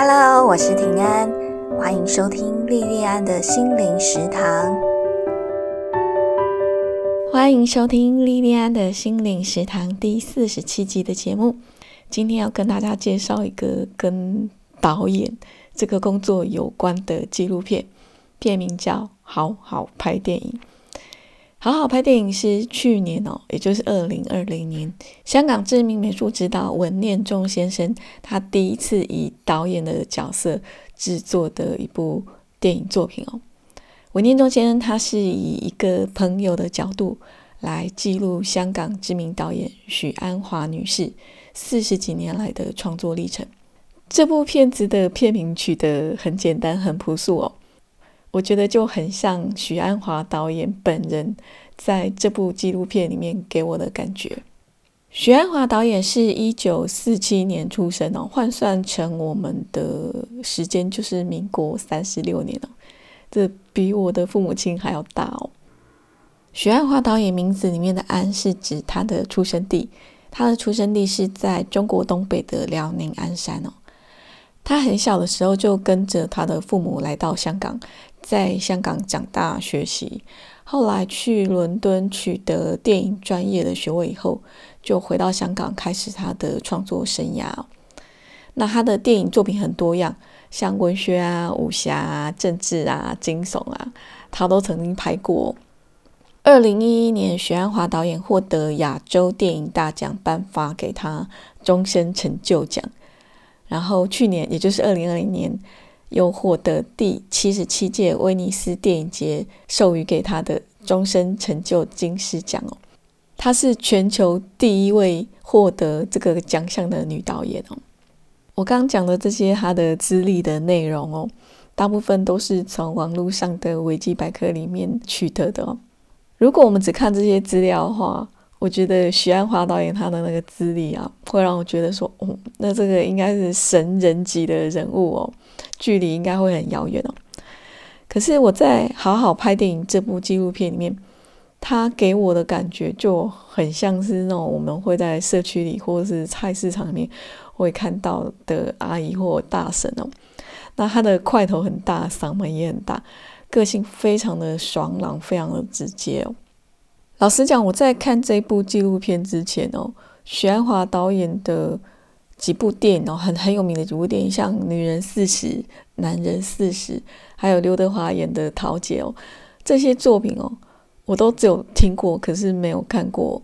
Hello，我是平安，欢迎收听莉莉安的心灵食堂。欢迎收听莉莉安的心灵食堂第四十七集的节目。今天要跟大家介绍一个跟导演这个工作有关的纪录片，片名叫《好好拍电影》。好好拍电影是去年哦，也就是二零二零年，香港知名美术指导文念中先生他第一次以导演的角色制作的一部电影作品哦。文念中先生他是以一个朋友的角度来记录香港知名导演许鞍华女士四十几年来的创作历程。这部片子的片名取得很简单、很朴素哦。我觉得就很像许鞍华导演本人在这部纪录片里面给我的感觉。许鞍华导演是一九四七年出生哦，换算成我们的时间就是民国三十六年哦，这比我的父母亲还要大哦。许鞍华导演名字里面的“鞍”是指他的出生地，他的出生地是在中国东北的辽宁鞍山哦。他很小的时候就跟着他的父母来到香港。在香港长大学习，后来去伦敦取得电影专业的学位以后，就回到香港开始他的创作生涯。那他的电影作品很多样，像文学啊、武侠啊、政治啊、惊悚啊，他都曾经拍过。二零一一年，许鞍华导演获得亚洲电影大奖颁发给他终身成就奖。然后去年，也就是二零二零年。又获得第七十七届威尼斯电影节授予给他的终身成就金狮奖哦，她是全球第一位获得这个奖项的女导演哦。我刚刚讲的这些她的资历的内容哦，大部分都是从网络上的维基百科里面取得的哦。如果我们只看这些资料的话，我觉得徐安华导演他的那个资历啊，会让我觉得说，哦，那这个应该是神人级的人物哦，距离应该会很遥远哦。可是我在好好拍电影这部纪录片里面，他给我的感觉就很像是那种我们会在社区里或者是菜市场里面会看到的阿姨或大婶哦。那他的块头很大，嗓门也很大，个性非常的爽朗，非常的直接哦。老实讲，我在看这部纪录片之前哦，许安华导演的几部电影哦，很很有名的几部电影，像《女人四十》《男人四十》，还有刘德华演的《桃姐》哦，这些作品哦，我都只有听过，可是没有看过。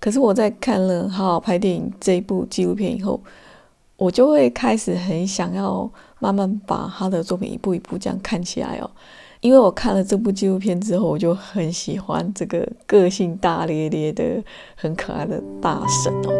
可是我在看了《好好拍电影》这一部纪录片以后，我就会开始很想要慢慢把他的作品一步一步这样看起来哦。因为我看了这部纪录片之后，我就很喜欢这个个性大咧咧的、很可爱的大神哦。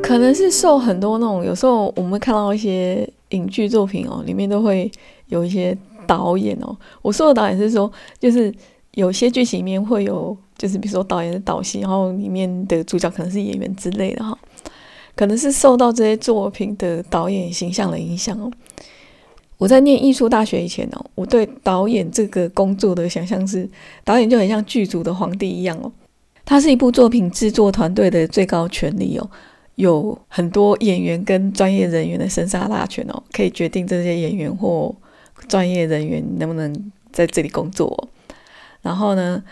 可能是受很多那种，有时候我们看到一些影剧作品哦，里面都会有一些导演哦。我说的导演是说，就是有些剧情里面会有，就是比如说导演的导戏，然后里面的主角可能是演员之类的哈。可能是受到这些作品的导演形象的影响哦。我在念艺术大学以前哦，我对导演这个工作的想象是，导演就很像剧组的皇帝一样哦。他是一部作品制作团队的最高权力哦，有很多演员跟专业人员的生杀大权哦，可以决定这些演员或专业人员能不能在这里工作哦。然后呢？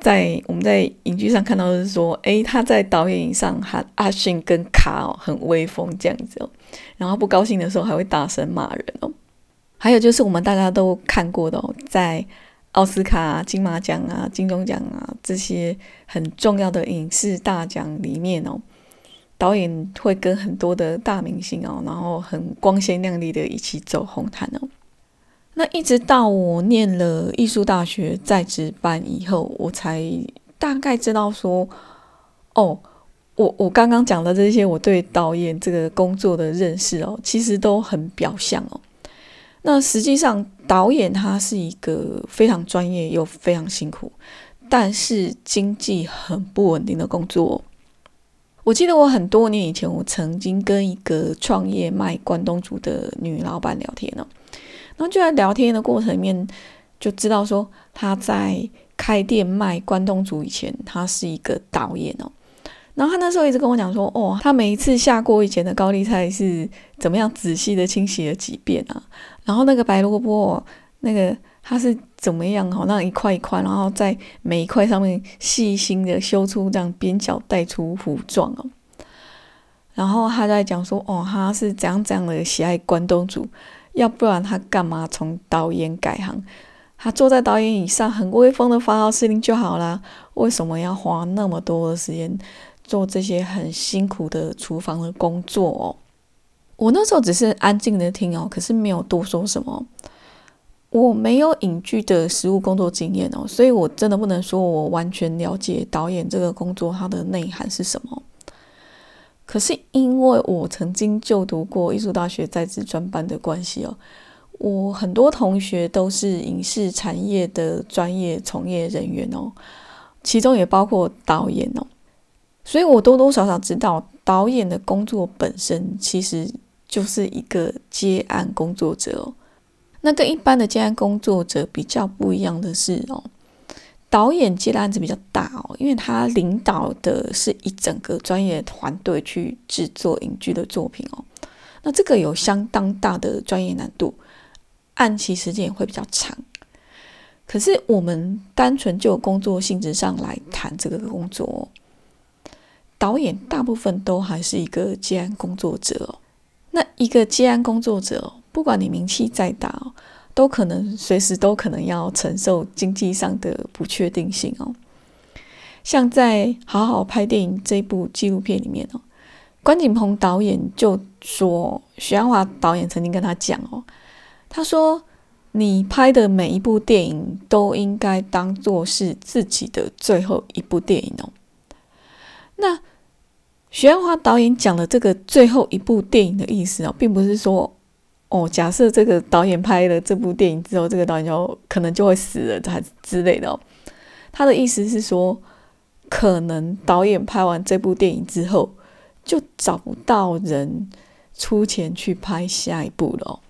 在我们在影剧上看到是说，诶，他在导演椅上喊阿信跟卡哦，很威风这样子哦。然后不高兴的时候还会大声骂人哦。还有就是我们大家都看过的哦，在奥斯卡、金马奖啊、金钟奖啊这些很重要的影视大奖里面哦，导演会跟很多的大明星哦，然后很光鲜亮丽的一起走红毯哦。那一直到我念了艺术大学在职班以后，我才大概知道说，哦，我我刚刚讲的这些，我对导演这个工作的认识哦，其实都很表象哦。那实际上，导演他是一个非常专业又非常辛苦，但是经济很不稳定的工作。我记得我很多年以前，我曾经跟一个创业卖关东煮的女老板聊天哦。然后就在聊天的过程里面，就知道说他在开店卖关东煮以前，他是一个导演哦。然后他那时候一直跟我讲说，哦，他每一次下锅以前的高丽菜是怎么样仔细的清洗了几遍啊，然后那个白萝卜，那个它是怎么样哈，那一块一块，然后在每一块上面细心的修出这样边角带出弧状哦。然后他在讲说，哦，他是怎样怎样的喜爱关东煮，要不然他干嘛从导演改行？他坐在导演椅上，很威风的发号施令就好啦。为什么要花那么多的时间做这些很辛苦的厨房的工作哦？我那时候只是安静的听哦，可是没有多说什么。我没有影剧的实务工作经验哦，所以我真的不能说我完全了解导演这个工作它的内涵是什么。可是因为我曾经就读过艺术大学在职专班的关系哦。我很多同学都是影视产业的专业从业人员哦，其中也包括导演哦，所以我多多少少知道导演的工作本身其实就是一个接案工作者哦。那跟一般的接案工作者比较不一样的是哦，导演接的案子比较大哦，因为他领导的是一整个专业团队去制作影剧的作品哦，那这个有相当大的专业难度。按期时间也会比较长，可是我们单纯就工作性质上来谈这个工作，导演大部分都还是一个接案工作者哦。那一个接案工作者，不管你名气再大哦，都可能随时都可能要承受经济上的不确定性哦。像在《好好拍电影》这部纪录片里面哦，关锦鹏导演就说，徐安华导演曾经跟他讲哦。他说：“你拍的每一部电影都应该当做是自己的最后一部电影哦。”那徐安华导演讲的这个最后一部电影的意思哦，并不是说哦，假设这个导演拍了这部电影之后，这个导演就可能就会死了，还之类的哦。他的意思是说，可能导演拍完这部电影之后，就找不到人出钱去拍下一部了。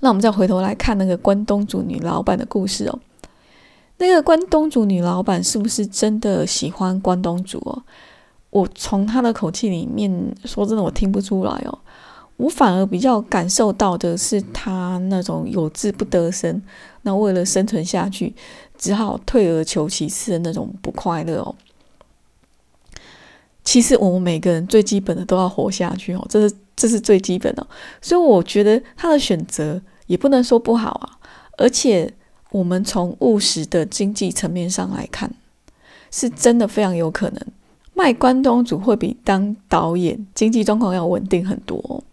那我们再回头来看那个关东煮女老板的故事哦。那个关东煮女老板是不是真的喜欢关东煮哦？我从她的口气里面说真的，我听不出来哦。我反而比较感受到的是他那种有志不得生，那为了生存下去，只好退而求其次的那种不快乐哦。其实我们每个人最基本的都要活下去哦，这是这是最基本的。所以我觉得他的选择也不能说不好啊。而且我们从务实的经济层面上来看，是真的非常有可能卖关东煮会比当导演经济状况要稳定很多。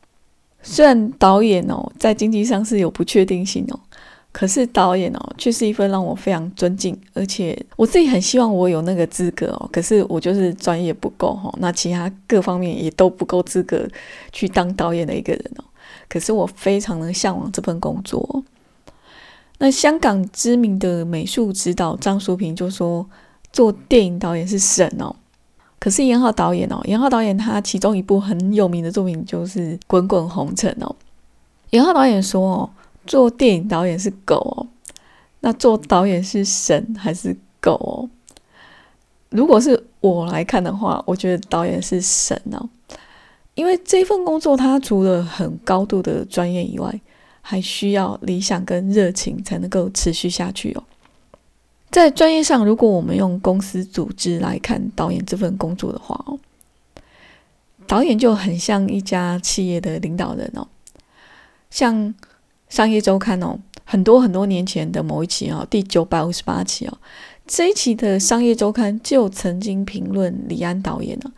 虽然导演哦在经济上是有不确定性哦。可是导演哦，却是一份让我非常尊敬，而且我自己很希望我有那个资格哦。可是我就是专业不够哈，那其他各方面也都不够资格去当导演的一个人哦。可是我非常的向往这份工作。那香港知名的美术指导张淑平就说，做电影导演是神哦。可是严浩导演哦，严浩导演他其中一部很有名的作品就是《滚滚红尘》哦。严浩导演说哦。做电影导演是狗哦，那做导演是神还是狗哦？如果是我来看的话，我觉得导演是神哦，因为这份工作它除了很高度的专业以外，还需要理想跟热情才能够持续下去哦。在专业上，如果我们用公司组织来看导演这份工作的话哦，导演就很像一家企业的领导人哦，像。商业周刊哦，很多很多年前的某一期哦，第九百五十八期哦，这一期的商业周刊就曾经评论李安导演呢，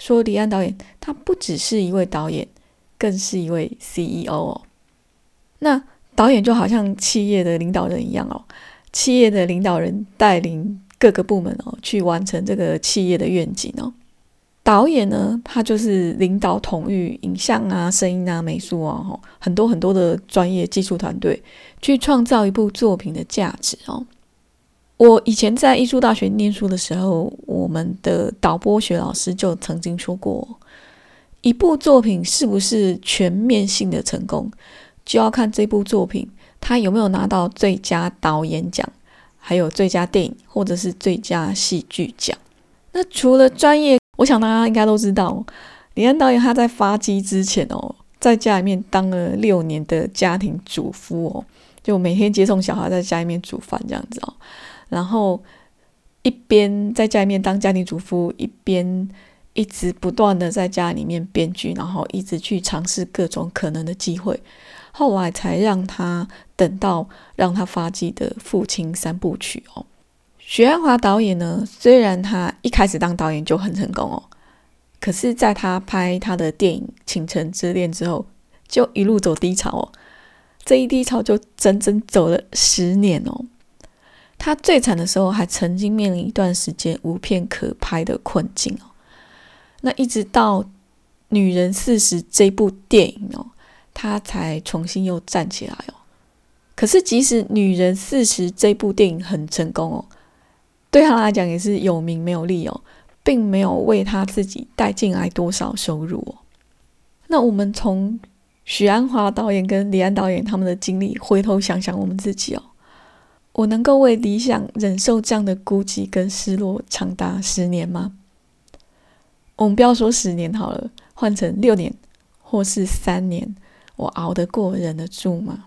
说李安导演他不只是一位导演，更是一位 CEO 哦。那导演就好像企业的领导人一样哦，企业的领导人带领各个部门哦，去完成这个企业的愿景哦。导演呢，他就是领导统御影像啊、声音啊、美术啊，吼，很多很多的专业技术团队去创造一部作品的价值哦。我以前在艺术大学念书的时候，我们的导播学老师就曾经说过，一部作品是不是全面性的成功，就要看这部作品他有没有拿到最佳导演奖，还有最佳电影或者是最佳戏剧奖。那除了专业，我想大家应该都知道，李安导演他在发迹之前哦，在家里面当了六年的家庭主妇哦，就每天接送小孩，在家里面煮饭这样子哦，然后一边在家里面当家庭主妇，一边一直不断的在家里面编剧，然后一直去尝试各种可能的机会，后来才让他等到让他发迹的父亲三部曲哦。许鞍华导演呢，虽然他一开始当导演就很成功哦，可是在他拍他的电影《倾城之恋》之后，就一路走低潮哦。这一低潮就整整走了十年哦。他最惨的时候，还曾经面临一段时间无片可拍的困境哦。那一直到《女人四十》这部电影哦，他才重新又站起来哦。可是，即使《女人四十》这部电影很成功哦。对他来讲也是有名没有利哦，并没有为他自己带进来多少收入哦。那我们从许鞍华导演跟李安导演他们的经历回头想想我们自己哦，我能够为理想忍受这样的孤寂跟失落长达十年吗？我们不要说十年好了，换成六年或是三年，我熬得过忍得住吗？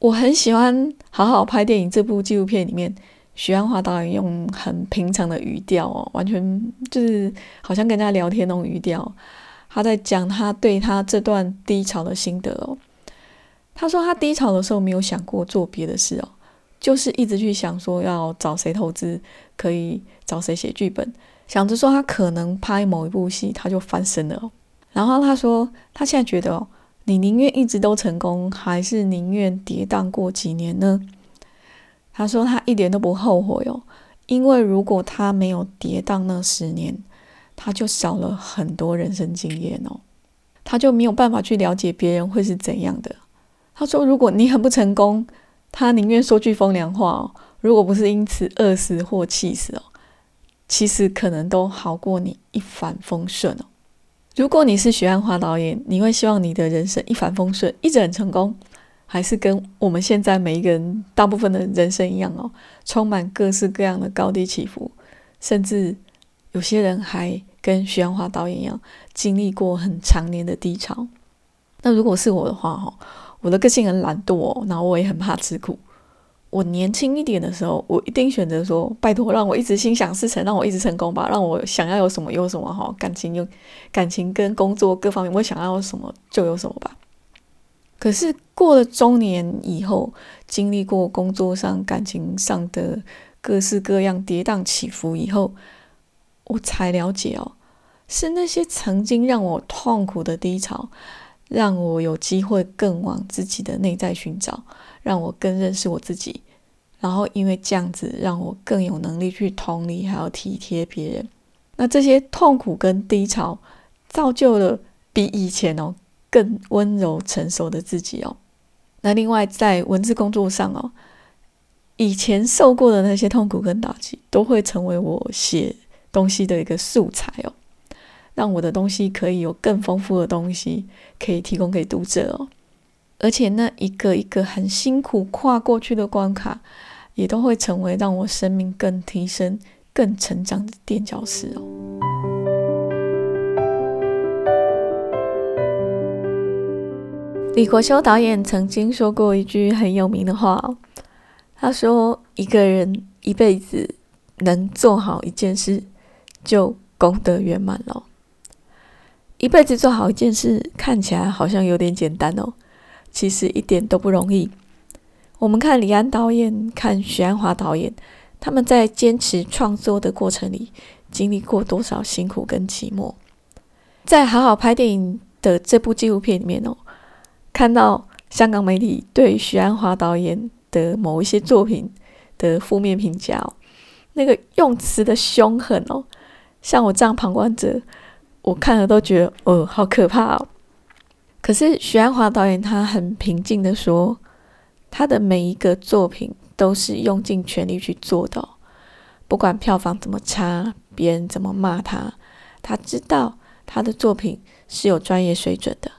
我很喜欢好好拍电影这部纪录片里面。徐安华导演用很平常的语调哦，完全就是好像跟人家聊天那种语调，他在讲他对他这段低潮的心得哦。他说他低潮的时候没有想过做别的事哦，就是一直去想说要找谁投资，可以找谁写剧本，想着说他可能拍某一部戏他就翻身了哦。然后他说他现在觉得哦，你宁愿一直都成功，还是宁愿跌宕过几年呢？他说他一点都不后悔哦，因为如果他没有跌宕那十年，他就少了很多人生经验哦，他就没有办法去了解别人会是怎样的。他说，如果你很不成功，他宁愿说句风凉话哦，如果不是因此饿死或气死哦，其实可能都好过你一帆风顺哦。如果你是徐安华导演，你会希望你的人生一帆风顺，一直很成功？还是跟我们现在每一个人大部分的人生一样哦，充满各式各样的高低起伏，甚至有些人还跟徐阳华导演一样，经历过很长年的低潮。那如果是我的话，哈，我的个性很懒惰，然后我也很怕吃苦。我年轻一点的时候，我一定选择说，拜托让我一直心想事成，让我一直成功吧，让我想要有什么有什么哈，感情有感情跟工作各方面，我想要什么就有什么吧。可是过了中年以后，经历过工作上、感情上的各式各样跌宕起伏以后，我才了解哦，是那些曾经让我痛苦的低潮，让我有机会更往自己的内在寻找，让我更认识我自己，然后因为这样子，让我更有能力去同理，还要体贴别人。那这些痛苦跟低潮，造就了比以前哦。更温柔成熟的自己哦。那另外在文字工作上哦，以前受过的那些痛苦跟打击，都会成为我写东西的一个素材哦，让我的东西可以有更丰富的东西可以提供给读者哦。而且那一个一个很辛苦跨过去的关卡，也都会成为让我生命更提升、更成长的垫脚石哦。李国修导演曾经说过一句很有名的话，他说：“一个人一辈子能做好一件事，就功德圆满了。一辈子做好一件事，看起来好像有点简单哦，其实一点都不容易。我们看李安导演，看徐安华导演，他们在坚持创作的过程里，经历过多少辛苦跟寂寞？在好好拍电影的这部纪录片里面哦。”看到香港媒体对徐安华导演的某一些作品的负面评价哦，那个用词的凶狠哦，像我这样旁观者，我看了都觉得哦，好可怕哦。可是徐安华导演他很平静的说，他的每一个作品都是用尽全力去做的，不管票房怎么差，别人怎么骂他，他知道他的作品是有专业水准的。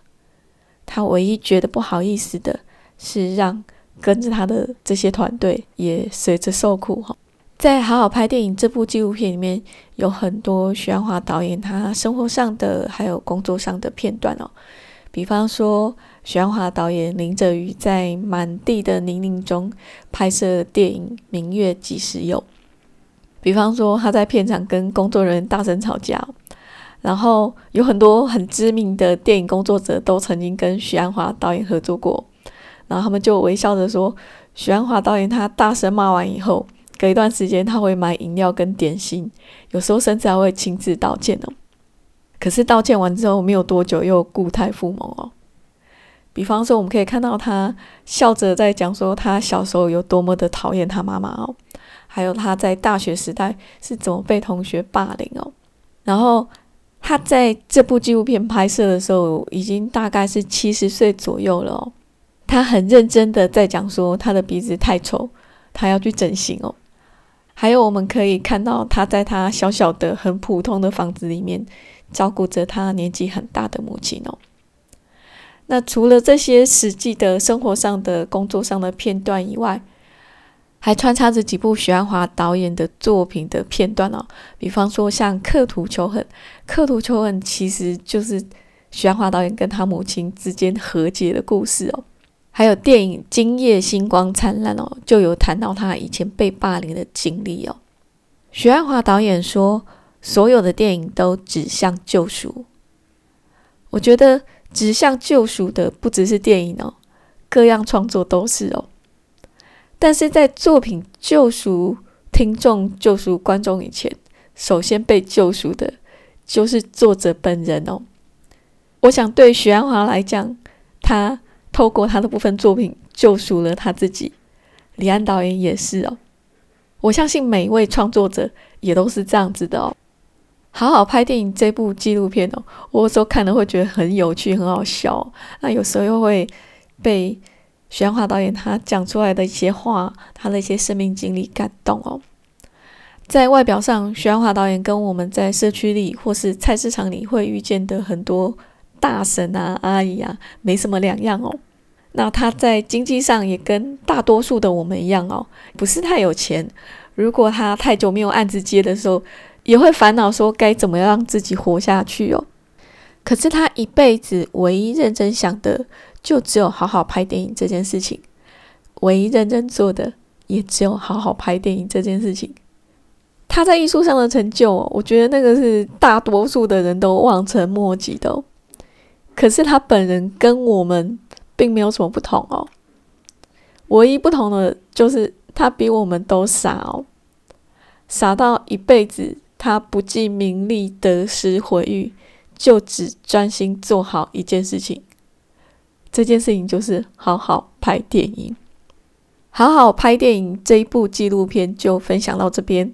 他唯一觉得不好意思的是，让跟着他的这些团队也随着受苦哈。在好好拍电影这部纪录片里面，有很多徐安华导演他生活上的还有工作上的片段哦。比方说，徐安华导演林哲宇在满地的泥泞中拍摄电影《明月几时有》。比方说，他在片场跟工作人员大声吵架，然后有很多很知名的电影工作者都曾经跟徐安华导演合作过，然后他们就微笑着说，徐安华导演他大声骂完以后。隔一段时间，他会买饮料跟点心，有时候甚至还会亲自道歉哦。可是道歉完之后，没有多久又固态复萌哦。比方说，我们可以看到他笑着在讲说他小时候有多么的讨厌他妈妈哦，还有他在大学时代是怎么被同学霸凌哦。然后他在这部纪录片拍摄的时候，已经大概是七十岁左右了哦。他很认真的在讲说他的鼻子太丑，他要去整形哦。还有，我们可以看到他在他小小的、很普通的房子里面照顾着他年纪很大的母亲哦。那除了这些实际的生活上的、工作上的片段以外，还穿插着几部许鞍华导演的作品的片段哦。比方说，像《刻图求恨》，《刻图求恨》其实就是许鞍华导演跟他母亲之间和解的故事哦。还有电影《今夜星光灿烂》哦，就有谈到他以前被霸凌的经历哦。徐安华导演说：“所有的电影都指向救赎。”我觉得指向救赎的不只是电影哦，各样创作都是哦。但是在作品救赎听众、救赎观众以前，首先被救赎的就是作者本人哦。我想对徐安华来讲，他。透过他的部分作品救赎了他自己，李安导演也是哦。我相信每一位创作者也都是这样子的哦。好好拍电影这部纪录片哦，我有时候看了会觉得很有趣、很好笑。那有时候又会被徐安华导演他讲出来的一些话，他的一些生命经历感动哦。在外表上，徐安华导演跟我们在社区里或是菜市场里会遇见的很多大婶啊、阿姨啊，没什么两样哦。那他在经济上也跟大多数的我们一样哦，不是太有钱。如果他太久没有案子接的时候，也会烦恼说该怎么样让自己活下去哦。可是他一辈子唯一认真想的，就只有好好拍电影这件事情。唯一认真做的，也只有好好拍电影这件事情。他在艺术上的成就，我觉得那个是大多数的人都望尘莫及的。可是他本人跟我们。并没有什么不同哦，唯一不同的就是他比我们都傻哦，傻到一辈子他不计名利得失毁誉，就只专心做好一件事情。这件事情就是好好拍电影。好好拍电影这一部纪录片就分享到这边，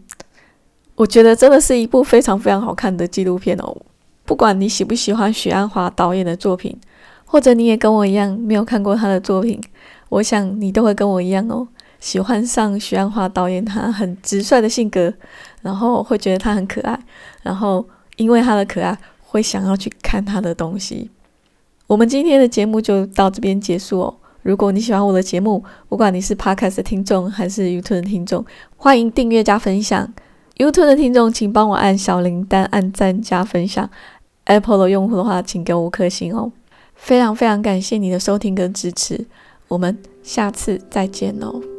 我觉得真的是一部非常非常好看的纪录片哦。不管你喜不喜欢许鞍华导演的作品。或者你也跟我一样没有看过他的作品，我想你都会跟我一样哦，喜欢上徐安华导演他很直率的性格，然后会觉得他很可爱，然后因为他的可爱会想要去看他的东西。我们今天的节目就到这边结束哦。如果你喜欢我的节目，不管你是 Podcast 的听众还是 YouTube 的听众，欢迎订阅加分享。YouTube 的听众请帮我按小铃铛、按赞加分享。Apple 的用户的话，请给我五颗星哦。非常非常感谢你的收听跟支持，我们下次再见哦。